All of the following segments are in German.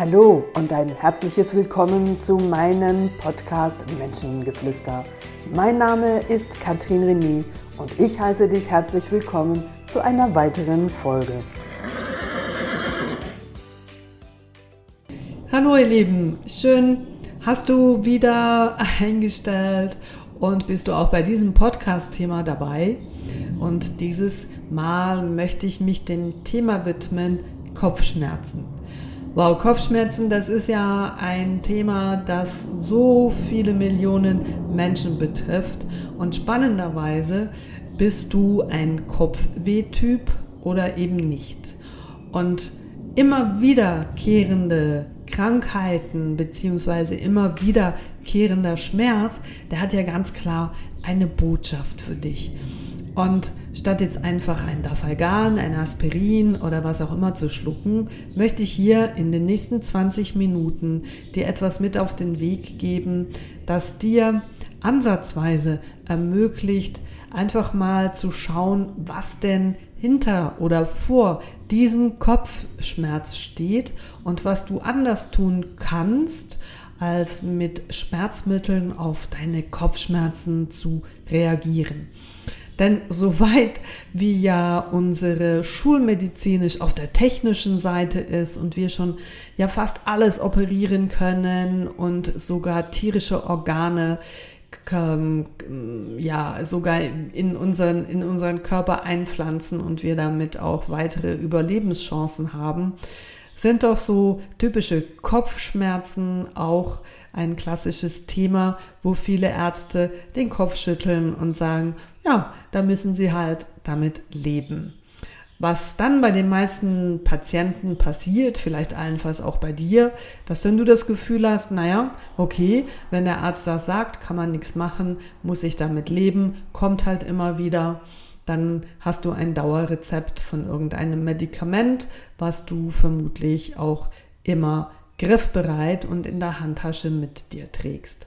Hallo und ein herzliches Willkommen zu meinem Podcast Menschengeflüster. Mein Name ist Katrin René und ich heiße dich herzlich willkommen zu einer weiteren Folge. Hallo ihr Lieben, schön hast du wieder eingestellt und bist du auch bei diesem Podcast-Thema dabei. Und dieses Mal möchte ich mich dem Thema widmen, Kopfschmerzen. Wow, Kopfschmerzen, das ist ja ein Thema, das so viele Millionen Menschen betrifft. Und spannenderweise bist du ein Kopfweh-Typ oder eben nicht. Und immer wiederkehrende Krankheiten beziehungsweise immer wiederkehrender Schmerz, der hat ja ganz klar eine Botschaft für dich. Und statt jetzt einfach ein Dafalgan, ein Aspirin oder was auch immer zu schlucken, möchte ich hier in den nächsten 20 Minuten dir etwas mit auf den Weg geben, das dir ansatzweise ermöglicht, einfach mal zu schauen, was denn hinter oder vor diesem Kopfschmerz steht und was du anders tun kannst, als mit Schmerzmitteln auf deine Kopfschmerzen zu reagieren. Denn soweit wie ja unsere schulmedizinisch auf der technischen Seite ist und wir schon ja fast alles operieren können und sogar tierische Organe ähm, ja sogar in unseren, in unseren Körper einpflanzen und wir damit auch weitere Überlebenschancen haben, sind doch so typische Kopfschmerzen auch ein klassisches Thema, wo viele Ärzte den Kopf schütteln und sagen, ja, da müssen sie halt damit leben. Was dann bei den meisten Patienten passiert, vielleicht allenfalls auch bei dir, dass dann du das Gefühl hast, naja, okay, wenn der Arzt das sagt, kann man nichts machen, muss ich damit leben, kommt halt immer wieder. Dann hast du ein Dauerrezept von irgendeinem Medikament, was du vermutlich auch immer griffbereit und in der Handtasche mit dir trägst.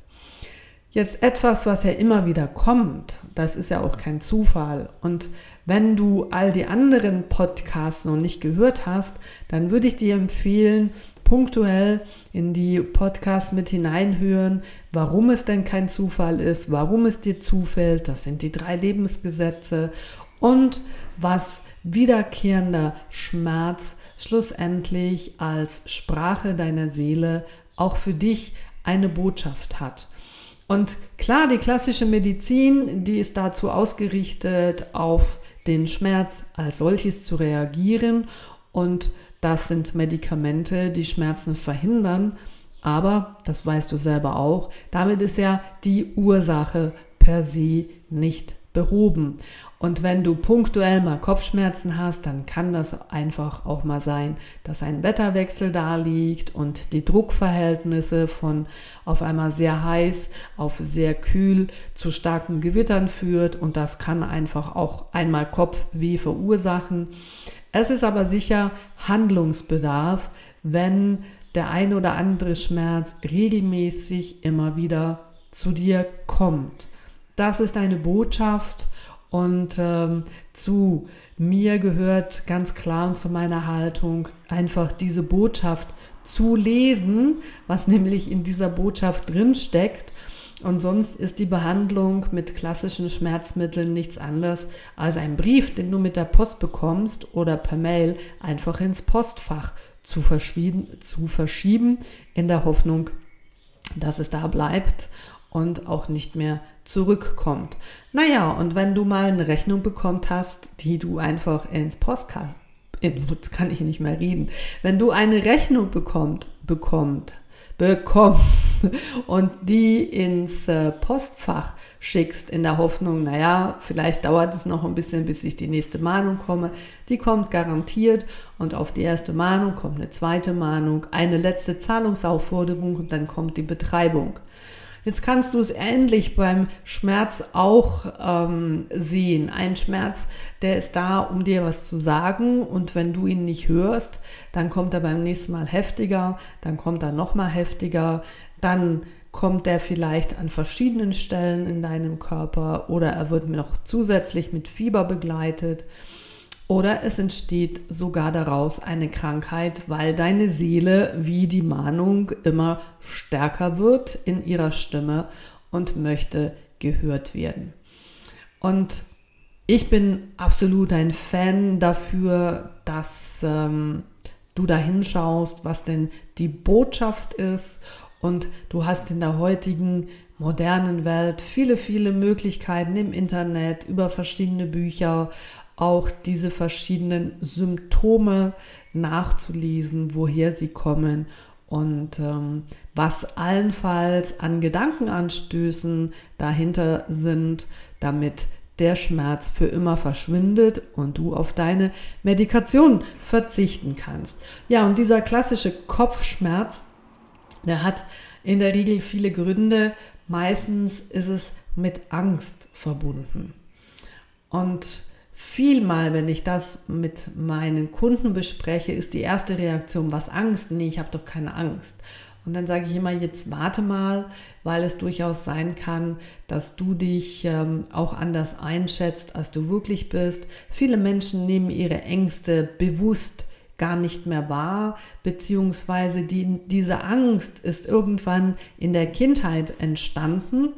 Jetzt etwas, was ja immer wieder kommt, das ist ja auch kein Zufall. Und wenn du all die anderen Podcasts noch nicht gehört hast, dann würde ich dir empfehlen, punktuell in die Podcasts mit hineinhören, warum es denn kein Zufall ist, warum es dir zufällt. Das sind die drei Lebensgesetze und was wiederkehrender Schmerz schlussendlich als Sprache deiner Seele auch für dich eine Botschaft hat. Und klar, die klassische Medizin, die ist dazu ausgerichtet, auf den Schmerz als solches zu reagieren. Und das sind Medikamente, die Schmerzen verhindern. Aber, das weißt du selber auch, damit ist ja die Ursache per se nicht behoben. Und wenn du punktuell mal Kopfschmerzen hast, dann kann das einfach auch mal sein, dass ein Wetterwechsel da liegt und die Druckverhältnisse von auf einmal sehr heiß auf sehr kühl zu starken Gewittern führt und das kann einfach auch einmal Kopfweh verursachen. Es ist aber sicher Handlungsbedarf, wenn der ein oder andere Schmerz regelmäßig immer wieder zu dir kommt. Das ist eine Botschaft und ähm, zu mir gehört ganz klar und zu meiner Haltung einfach diese Botschaft zu lesen, was nämlich in dieser Botschaft drin steckt. Und sonst ist die Behandlung mit klassischen Schmerzmitteln nichts anderes als ein Brief, den du mit der Post bekommst oder per Mail einfach ins Postfach zu, zu verschieben, in der Hoffnung, dass es da bleibt und auch nicht mehr zurückkommt. Naja, und wenn du mal eine Rechnung bekommt hast, die du einfach ins Postkast, jetzt kann ich nicht mehr reden, wenn du eine Rechnung bekommt, bekommt, bekommst und die ins äh, Postfach schickst in der Hoffnung, naja, vielleicht dauert es noch ein bisschen, bis ich die nächste Mahnung komme. Die kommt garantiert und auf die erste Mahnung kommt eine zweite Mahnung, eine letzte Zahlungsaufforderung und dann kommt die Betreibung. Jetzt kannst du es ähnlich beim Schmerz auch ähm, sehen. Ein Schmerz, der ist da, um dir was zu sagen und wenn du ihn nicht hörst, dann kommt er beim nächsten Mal heftiger, dann kommt er nochmal heftiger, dann kommt er vielleicht an verschiedenen Stellen in deinem Körper oder er wird noch zusätzlich mit Fieber begleitet. Oder es entsteht sogar daraus eine Krankheit, weil deine Seele wie die Mahnung immer stärker wird in ihrer Stimme und möchte gehört werden. Und ich bin absolut ein Fan dafür, dass ähm, du da hinschaust, was denn die Botschaft ist. Und du hast in der heutigen modernen Welt viele, viele Möglichkeiten im Internet, über verschiedene Bücher, auch diese verschiedenen Symptome nachzulesen, woher sie kommen und ähm, was allenfalls an Gedankenanstößen dahinter sind, damit der Schmerz für immer verschwindet und du auf deine Medikation verzichten kannst. Ja, und dieser klassische Kopfschmerz, der hat in der Regel viele Gründe. Meistens ist es mit Angst verbunden. Und vielmal, wenn ich das mit meinen Kunden bespreche, ist die erste Reaktion, was Angst? Nee, ich habe doch keine Angst. Und dann sage ich immer, jetzt warte mal, weil es durchaus sein kann, dass du dich ähm, auch anders einschätzt, als du wirklich bist. Viele Menschen nehmen ihre Ängste bewusst gar nicht mehr wahr, beziehungsweise die, diese Angst ist irgendwann in der Kindheit entstanden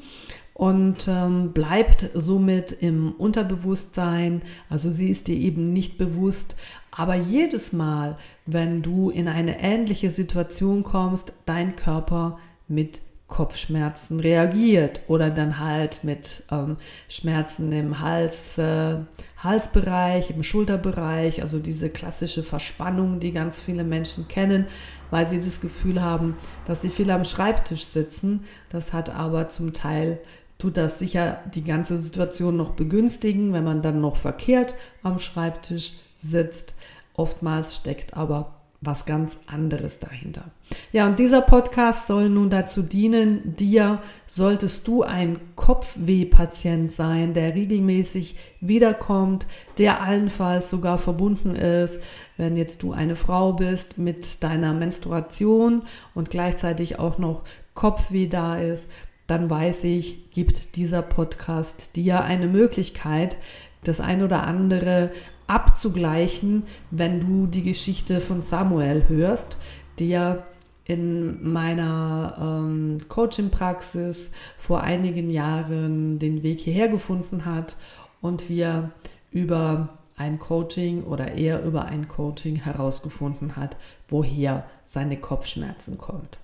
und ähm, bleibt somit im Unterbewusstsein. Also sie ist dir eben nicht bewusst. Aber jedes Mal, wenn du in eine ähnliche Situation kommst, dein Körper mit Kopfschmerzen reagiert oder dann halt mit ähm, Schmerzen im Hals, äh, Halsbereich, im Schulterbereich, also diese klassische Verspannung, die ganz viele Menschen kennen, weil sie das Gefühl haben, dass sie viel am Schreibtisch sitzen. Das hat aber zum Teil tut das sicher die ganze Situation noch begünstigen, wenn man dann noch verkehrt am Schreibtisch sitzt. Oftmals steckt aber was ganz anderes dahinter. Ja, und dieser Podcast soll nun dazu dienen, dir, solltest du ein Kopfweh-Patient sein, der regelmäßig wiederkommt, der allenfalls sogar verbunden ist, wenn jetzt du eine Frau bist mit deiner Menstruation und gleichzeitig auch noch Kopfweh da ist, dann weiß ich, gibt dieser Podcast dir eine Möglichkeit, das ein oder andere abzugleichen, wenn du die Geschichte von Samuel hörst, der in meiner ähm, Coaching-Praxis vor einigen Jahren den Weg hierher gefunden hat und wir über ein Coaching oder er über ein Coaching herausgefunden hat, woher seine Kopfschmerzen kommt.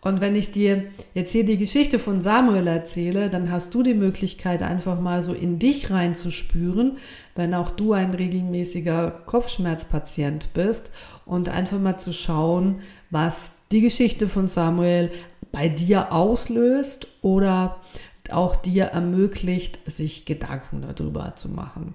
Und wenn ich dir jetzt hier die Geschichte von Samuel erzähle, dann hast du die Möglichkeit, einfach mal so in dich reinzuspüren, wenn auch du ein regelmäßiger Kopfschmerzpatient bist und einfach mal zu schauen, was die Geschichte von Samuel bei dir auslöst oder auch dir ermöglicht, sich Gedanken darüber zu machen.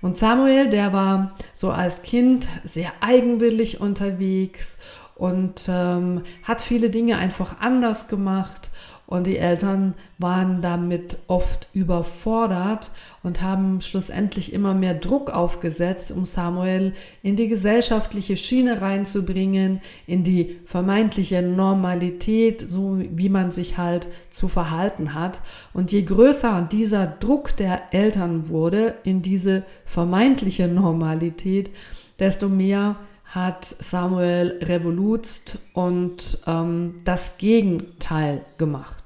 Und Samuel, der war so als Kind sehr eigenwillig unterwegs und ähm, hat viele Dinge einfach anders gemacht und die Eltern waren damit oft überfordert und haben schlussendlich immer mehr Druck aufgesetzt, um Samuel in die gesellschaftliche Schiene reinzubringen, in die vermeintliche Normalität, so wie man sich halt zu verhalten hat. Und je größer dieser Druck der Eltern wurde in diese vermeintliche Normalität, desto mehr hat Samuel revolutzt und ähm, das Gegenteil gemacht.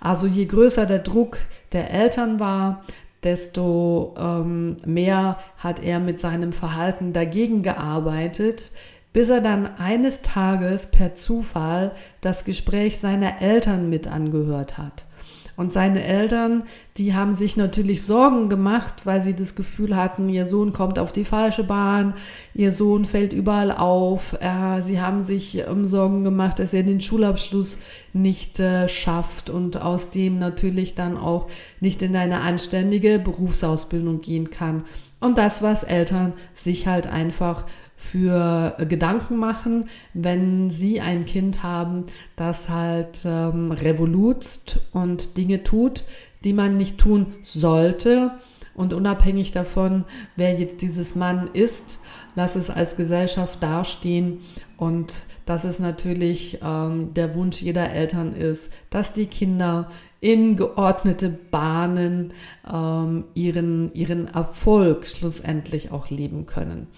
Also je größer der Druck der Eltern war, desto ähm, mehr hat er mit seinem Verhalten dagegen gearbeitet, bis er dann eines Tages per Zufall das Gespräch seiner Eltern mit angehört hat. Und seine Eltern, die haben sich natürlich Sorgen gemacht, weil sie das Gefühl hatten, ihr Sohn kommt auf die falsche Bahn, ihr Sohn fällt überall auf. Äh, sie haben sich ähm, Sorgen gemacht, dass er den Schulabschluss nicht äh, schafft und aus dem natürlich dann auch nicht in eine anständige Berufsausbildung gehen kann. Und das, was Eltern sich halt einfach für Gedanken machen, wenn sie ein Kind haben, das halt ähm, revolutzt und Dinge tut, die man nicht tun sollte. Und unabhängig davon, wer jetzt dieses Mann ist, lass es als Gesellschaft dastehen. Und das ist natürlich ähm, der Wunsch jeder Eltern ist, dass die Kinder in geordnete Bahnen ähm, ihren, ihren Erfolg schlussendlich auch leben können.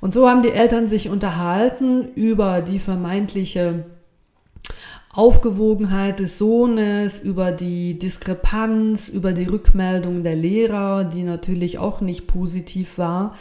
Und so haben die Eltern sich unterhalten über die vermeintliche Aufgewogenheit des Sohnes, über die Diskrepanz, über die Rückmeldung der Lehrer, die natürlich auch nicht positiv war.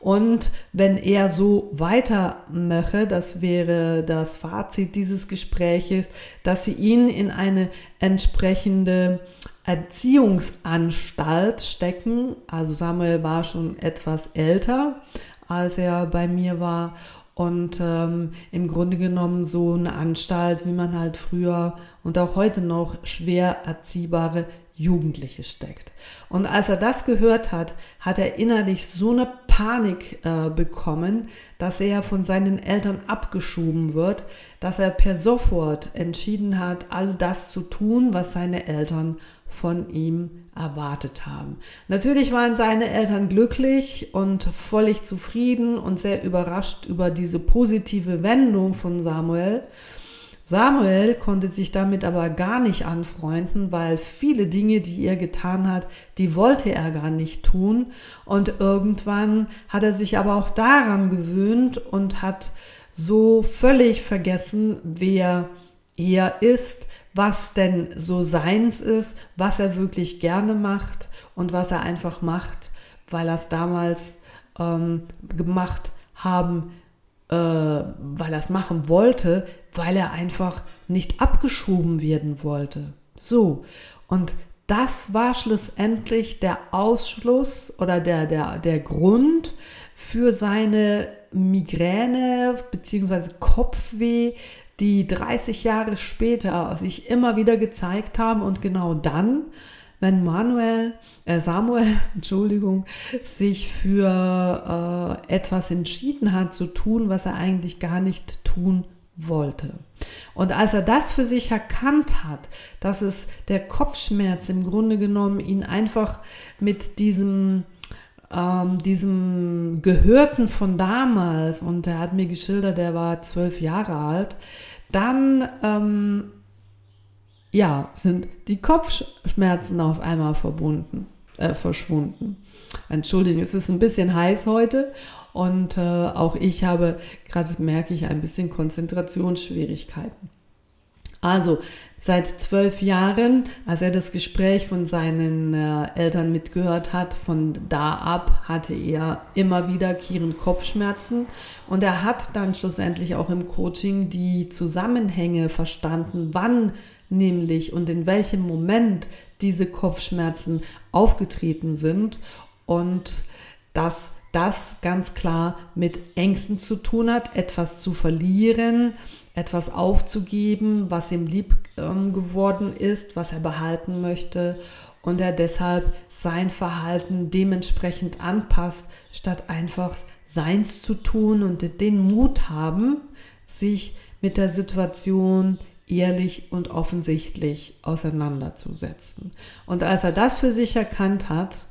Und wenn er so weitermache, das wäre das Fazit dieses Gespräches, dass sie ihn in eine entsprechende Erziehungsanstalt stecken. Also Samuel war schon etwas älter, als er bei mir war und ähm, im Grunde genommen so eine Anstalt, wie man halt früher und auch heute noch schwer erziehbare Jugendliche steckt. Und als er das gehört hat, hat er innerlich so eine Panik äh, bekommen, dass er von seinen Eltern abgeschoben wird, dass er per sofort entschieden hat, all das zu tun, was seine Eltern von ihm erwartet haben. Natürlich waren seine Eltern glücklich und völlig zufrieden und sehr überrascht über diese positive Wendung von Samuel. Samuel konnte sich damit aber gar nicht anfreunden, weil viele Dinge, die er getan hat, die wollte er gar nicht tun. Und irgendwann hat er sich aber auch daran gewöhnt und hat so völlig vergessen, wer er ist, was denn so seins ist, was er wirklich gerne macht und was er einfach macht, weil er es damals ähm, gemacht haben, äh, weil er es machen wollte, weil er einfach nicht abgeschoben werden wollte. So, und das war schlussendlich der Ausschluss oder der, der, der Grund für seine Migräne bzw. Kopfweh, die 30 Jahre später sich immer wieder gezeigt haben und genau dann, wenn Manuel, äh Samuel, Entschuldigung, sich für äh, etwas entschieden hat zu tun, was er eigentlich gar nicht tun wollte. Und als er das für sich erkannt hat, dass es der Kopfschmerz im Grunde genommen ihn einfach mit diesem ähm, diesem Gehörten von damals, und er hat mir geschildert, er war zwölf Jahre alt, dann ähm, ja, sind die Kopfschmerzen auf einmal verbunden, äh, verschwunden. Entschuldigung, es ist ein bisschen heiß heute und äh, auch ich habe gerade merke ich ein bisschen Konzentrationsschwierigkeiten. Also seit zwölf Jahren, als er das Gespräch von seinen äh, Eltern mitgehört hat, von da ab hatte er immer wiederkehrend Kopfschmerzen und er hat dann schlussendlich auch im Coaching die Zusammenhänge verstanden, wann nämlich und in welchem Moment diese Kopfschmerzen aufgetreten sind und dass das ganz klar mit Ängsten zu tun hat, etwas zu verlieren, etwas aufzugeben, was ihm lieb ähm, geworden ist, was er behalten möchte und er deshalb sein Verhalten dementsprechend anpasst, statt einfach seins zu tun und den Mut haben, sich mit der Situation ehrlich und offensichtlich auseinanderzusetzen. Und als er das für sich erkannt hat,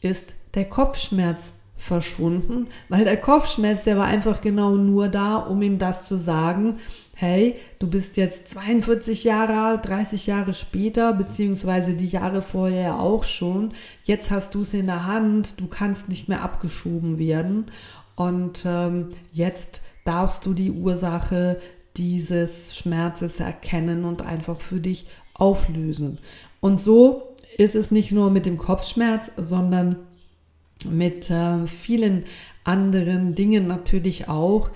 ist der Kopfschmerz verschwunden, weil der Kopfschmerz, der war einfach genau nur da, um ihm das zu sagen, hey, du bist jetzt 42 Jahre alt, 30 Jahre später, beziehungsweise die Jahre vorher auch schon, jetzt hast du es in der Hand, du kannst nicht mehr abgeschoben werden und ähm, jetzt darfst du die Ursache dieses Schmerzes erkennen und einfach für dich auflösen. Und so ist es nicht nur mit dem Kopfschmerz, sondern mit äh, vielen anderen Dingen natürlich auch,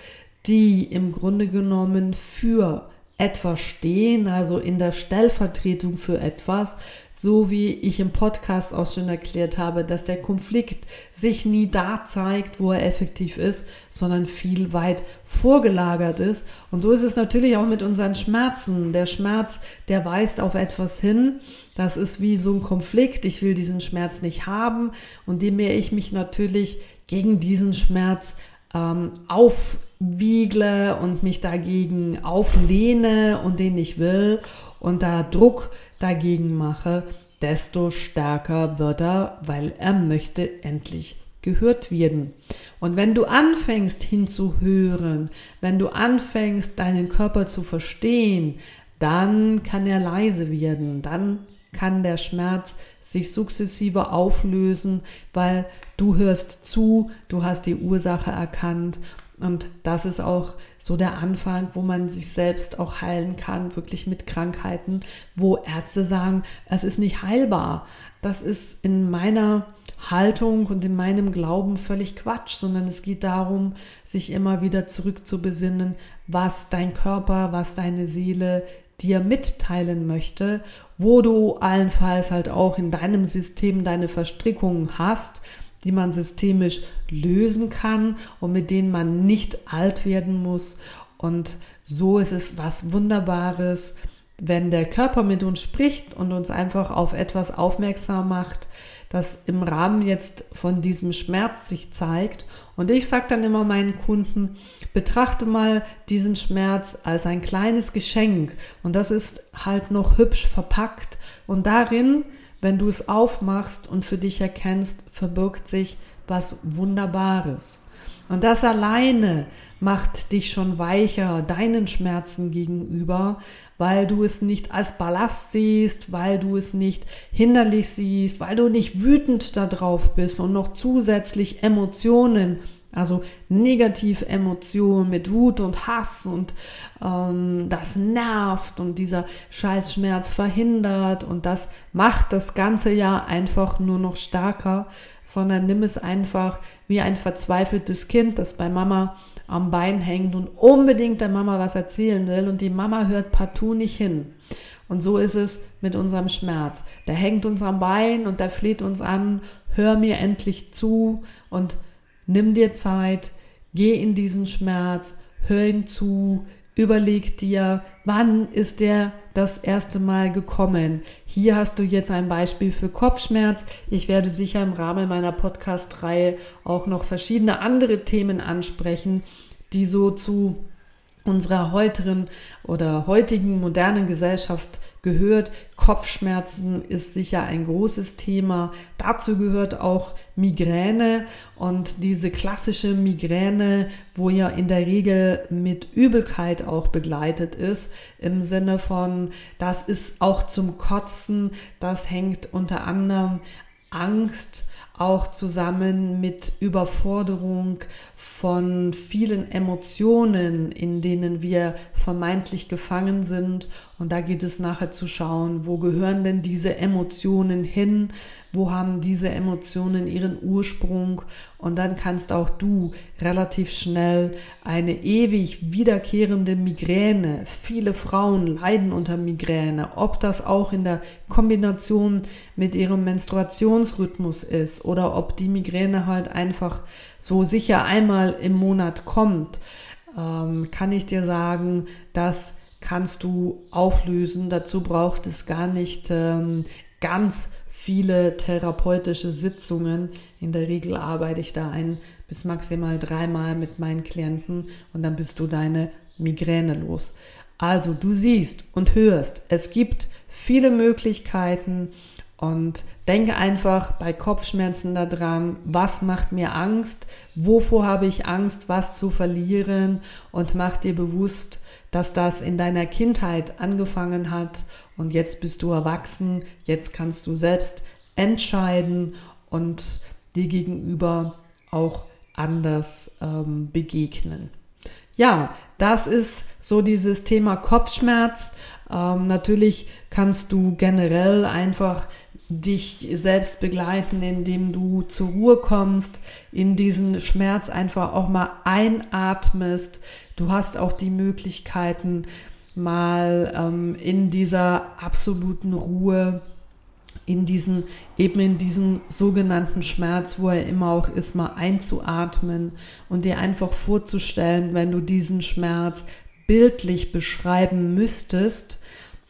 die im Grunde genommen für etwas stehen, also in der Stellvertretung für etwas, so wie ich im Podcast auch schon erklärt habe, dass der Konflikt sich nie da zeigt, wo er effektiv ist, sondern viel weit vorgelagert ist. Und so ist es natürlich auch mit unseren Schmerzen. Der Schmerz, der weist auf etwas hin. Das ist wie so ein Konflikt. Ich will diesen Schmerz nicht haben. Und je mehr ich mich natürlich gegen diesen Schmerz ähm, aufwiegle und mich dagegen auflehne und den ich will und da Druck dagegen mache, desto stärker wird er, weil er möchte endlich gehört werden. Und wenn du anfängst hinzuhören, wenn du anfängst deinen Körper zu verstehen, dann kann er leise werden, dann kann der Schmerz sich sukzessive auflösen, weil du hörst zu, du hast die Ursache erkannt und das ist auch so der Anfang, wo man sich selbst auch heilen kann, wirklich mit Krankheiten, wo Ärzte sagen, es ist nicht heilbar. Das ist in meiner Haltung und in meinem Glauben völlig Quatsch, sondern es geht darum, sich immer wieder zurückzubesinnen, was dein Körper, was deine Seele dir mitteilen möchte, wo du allenfalls halt auch in deinem System deine Verstrickungen hast, die man systemisch lösen kann und mit denen man nicht alt werden muss. Und so ist es was Wunderbares, wenn der Körper mit uns spricht und uns einfach auf etwas aufmerksam macht, das im Rahmen jetzt von diesem Schmerz sich zeigt. Und ich sage dann immer meinen Kunden, betrachte mal diesen Schmerz als ein kleines Geschenk. Und das ist halt noch hübsch verpackt. Und darin wenn du es aufmachst und für dich erkennst, verbirgt sich was Wunderbares. Und das alleine macht dich schon weicher deinen Schmerzen gegenüber, weil du es nicht als Ballast siehst, weil du es nicht hinderlich siehst, weil du nicht wütend darauf bist und noch zusätzlich Emotionen also negative Emotionen mit Wut und Hass und ähm, das nervt und dieser Scheißschmerz verhindert und das macht das ganze ja einfach nur noch stärker, sondern nimm es einfach wie ein verzweifeltes Kind, das bei Mama am Bein hängt und unbedingt der Mama was erzählen will und die Mama hört partout nicht hin. Und so ist es mit unserem Schmerz. Der hängt uns am Bein und der fleht uns an, hör mir endlich zu und Nimm dir Zeit, geh in diesen Schmerz, hör ihn zu, überleg dir, wann ist der das erste Mal gekommen. Hier hast du jetzt ein Beispiel für Kopfschmerz. Ich werde sicher im Rahmen meiner Podcast-Reihe auch noch verschiedene andere Themen ansprechen, die so zu unserer heutigen oder heutigen modernen Gesellschaft gehört. Kopfschmerzen ist sicher ein großes Thema. Dazu gehört auch Migräne und diese klassische Migräne, wo ja in der Regel mit Übelkeit auch begleitet ist, im Sinne von, das ist auch zum Kotzen, das hängt unter anderem Angst, auch zusammen mit Überforderung von vielen Emotionen, in denen wir vermeintlich gefangen sind. Und da geht es nachher zu schauen, wo gehören denn diese Emotionen hin? Wo haben diese Emotionen ihren Ursprung? Und dann kannst auch du relativ schnell eine ewig wiederkehrende Migräne, viele Frauen leiden unter Migräne, ob das auch in der Kombination mit ihrem Menstruationsrhythmus ist oder ob die Migräne halt einfach so sicher einmal im Monat kommt, ähm, kann ich dir sagen, das kannst du auflösen. Dazu braucht es gar nicht ähm, ganz viele therapeutische Sitzungen. In der Regel arbeite ich da ein bis maximal dreimal mit meinen Klienten und dann bist du deine Migräne los. Also du siehst und hörst, es gibt viele Möglichkeiten und denke einfach bei Kopfschmerzen daran, was macht mir Angst, wovor habe ich Angst, was zu verlieren und mach dir bewusst, dass das in deiner Kindheit angefangen hat und jetzt bist du erwachsen, jetzt kannst du selbst entscheiden und dir gegenüber auch anders ähm, begegnen. Ja, das ist so dieses Thema Kopfschmerz. Ähm, natürlich kannst du generell einfach dich selbst begleiten, indem du zur Ruhe kommst, in diesen Schmerz einfach auch mal einatmest. Du hast auch die Möglichkeiten, mal ähm, in dieser absoluten Ruhe, in diesen, eben in diesen sogenannten Schmerz, wo er immer auch ist, mal einzuatmen und dir einfach vorzustellen, wenn du diesen Schmerz bildlich beschreiben müsstest,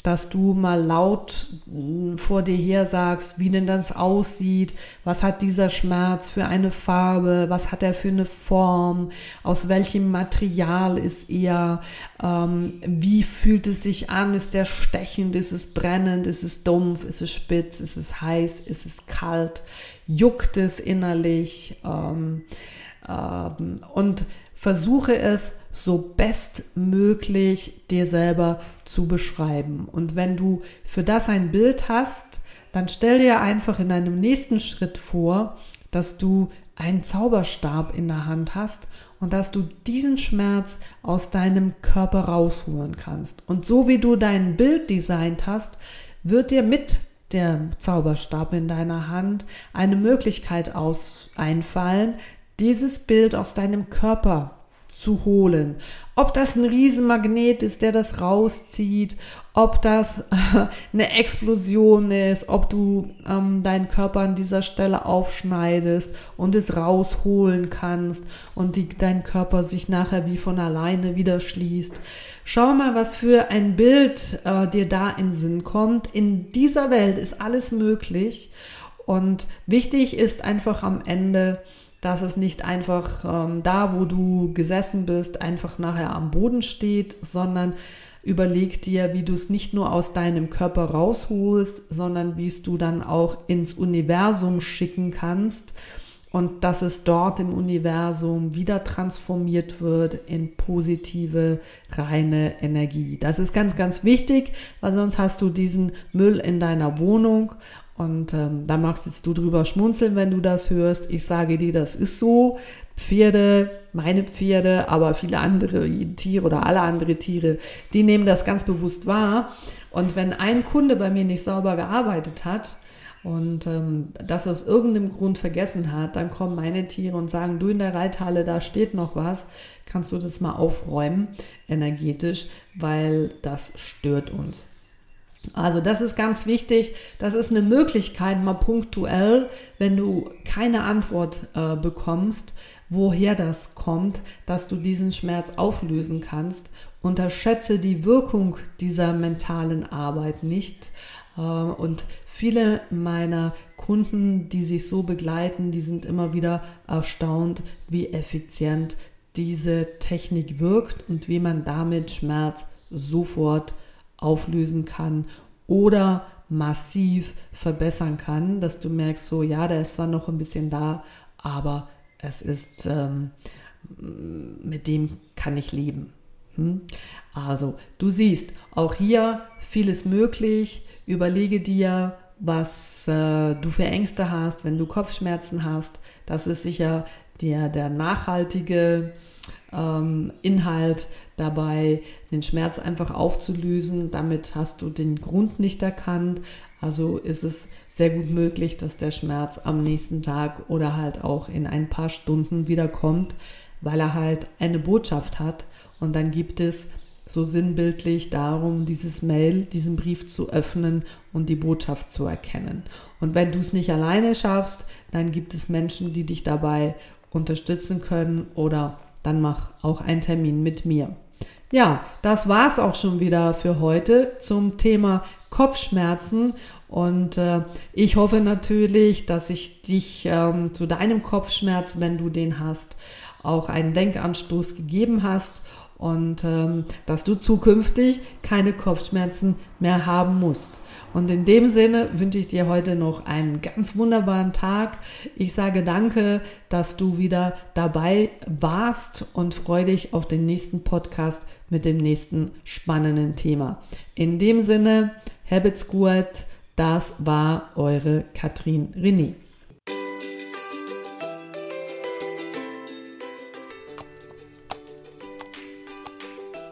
dass du mal laut hm, vor dir her sagst, wie denn das aussieht, was hat dieser Schmerz für eine Farbe, was hat er für eine Form, aus welchem Material ist er, ähm, wie fühlt es sich an, ist der stechend, ist es brennend, ist es dumpf, ist es spitz, ist es heiß, ist es kalt, juckt es innerlich? Ähm, ähm, und versuche es so bestmöglich dir selber zu beschreiben. Und wenn du für das ein Bild hast, dann stell dir einfach in einem nächsten Schritt vor, dass du einen Zauberstab in der Hand hast und dass du diesen Schmerz aus deinem Körper rausholen kannst. Und so wie du dein Bild designt hast, wird dir mit der Zauberstab in deiner Hand eine Möglichkeit aus einfallen, dieses Bild aus deinem Körper zu holen. Ob das ein Riesenmagnet ist, der das rauszieht, ob das eine Explosion ist, ob du ähm, deinen Körper an dieser Stelle aufschneidest und es rausholen kannst und die, dein Körper sich nachher wie von alleine wieder schließt. Schau mal, was für ein Bild äh, dir da in Sinn kommt. In dieser Welt ist alles möglich und wichtig ist einfach am Ende, dass es nicht einfach ähm, da, wo du gesessen bist, einfach nachher am Boden steht, sondern überleg dir, wie du es nicht nur aus deinem Körper rausholst, sondern wie es du dann auch ins Universum schicken kannst und dass es dort im Universum wieder transformiert wird in positive, reine Energie. Das ist ganz, ganz wichtig, weil sonst hast du diesen Müll in deiner Wohnung und ähm, da magst jetzt du drüber schmunzeln, wenn du das hörst. Ich sage dir, das ist so. Pferde, meine Pferde, aber viele andere Tiere oder alle andere Tiere, die nehmen das ganz bewusst wahr. Und wenn ein Kunde bei mir nicht sauber gearbeitet hat und ähm, das aus irgendeinem Grund vergessen hat, dann kommen meine Tiere und sagen, du in der Reithalle, da steht noch was, kannst du das mal aufräumen energetisch, weil das stört uns. Also das ist ganz wichtig. Das ist eine Möglichkeit, mal punktuell, wenn du keine Antwort äh, bekommst, woher das kommt, dass du diesen Schmerz auflösen kannst. Unterschätze die Wirkung dieser mentalen Arbeit nicht. Äh, und viele meiner Kunden, die sich so begleiten, die sind immer wieder erstaunt, wie effizient diese Technik wirkt und wie man damit Schmerz sofort auflösen kann oder massiv verbessern kann, dass du merkst, so ja, der ist zwar noch ein bisschen da, aber es ist, ähm, mit dem kann ich leben. Hm? Also, du siehst, auch hier vieles möglich. Überlege dir, was äh, du für Ängste hast, wenn du Kopfschmerzen hast. Das ist sicher der, der nachhaltige ähm, Inhalt dabei, den Schmerz einfach aufzulösen. Damit hast du den Grund nicht erkannt. Also ist es sehr gut möglich, dass der Schmerz am nächsten Tag oder halt auch in ein paar Stunden wiederkommt, weil er halt eine Botschaft hat. Und dann gibt es so sinnbildlich darum, dieses Mail, diesen Brief zu öffnen und die Botschaft zu erkennen. Und wenn du es nicht alleine schaffst, dann gibt es Menschen, die dich dabei unterstützen können oder dann mach auch einen Termin mit mir. Ja, das war es auch schon wieder für heute zum Thema Kopfschmerzen. Und äh, ich hoffe natürlich, dass ich dich ähm, zu deinem Kopfschmerz, wenn du den hast, auch einen Denkanstoß gegeben hast und ähm, dass du zukünftig keine Kopfschmerzen mehr haben musst. Und in dem Sinne wünsche ich dir heute noch einen ganz wunderbaren Tag. Ich sage danke, dass du wieder dabei warst und freue dich auf den nächsten Podcast mit dem nächsten spannenden Thema. In dem Sinne, habt's gut. Das war eure Katrin René.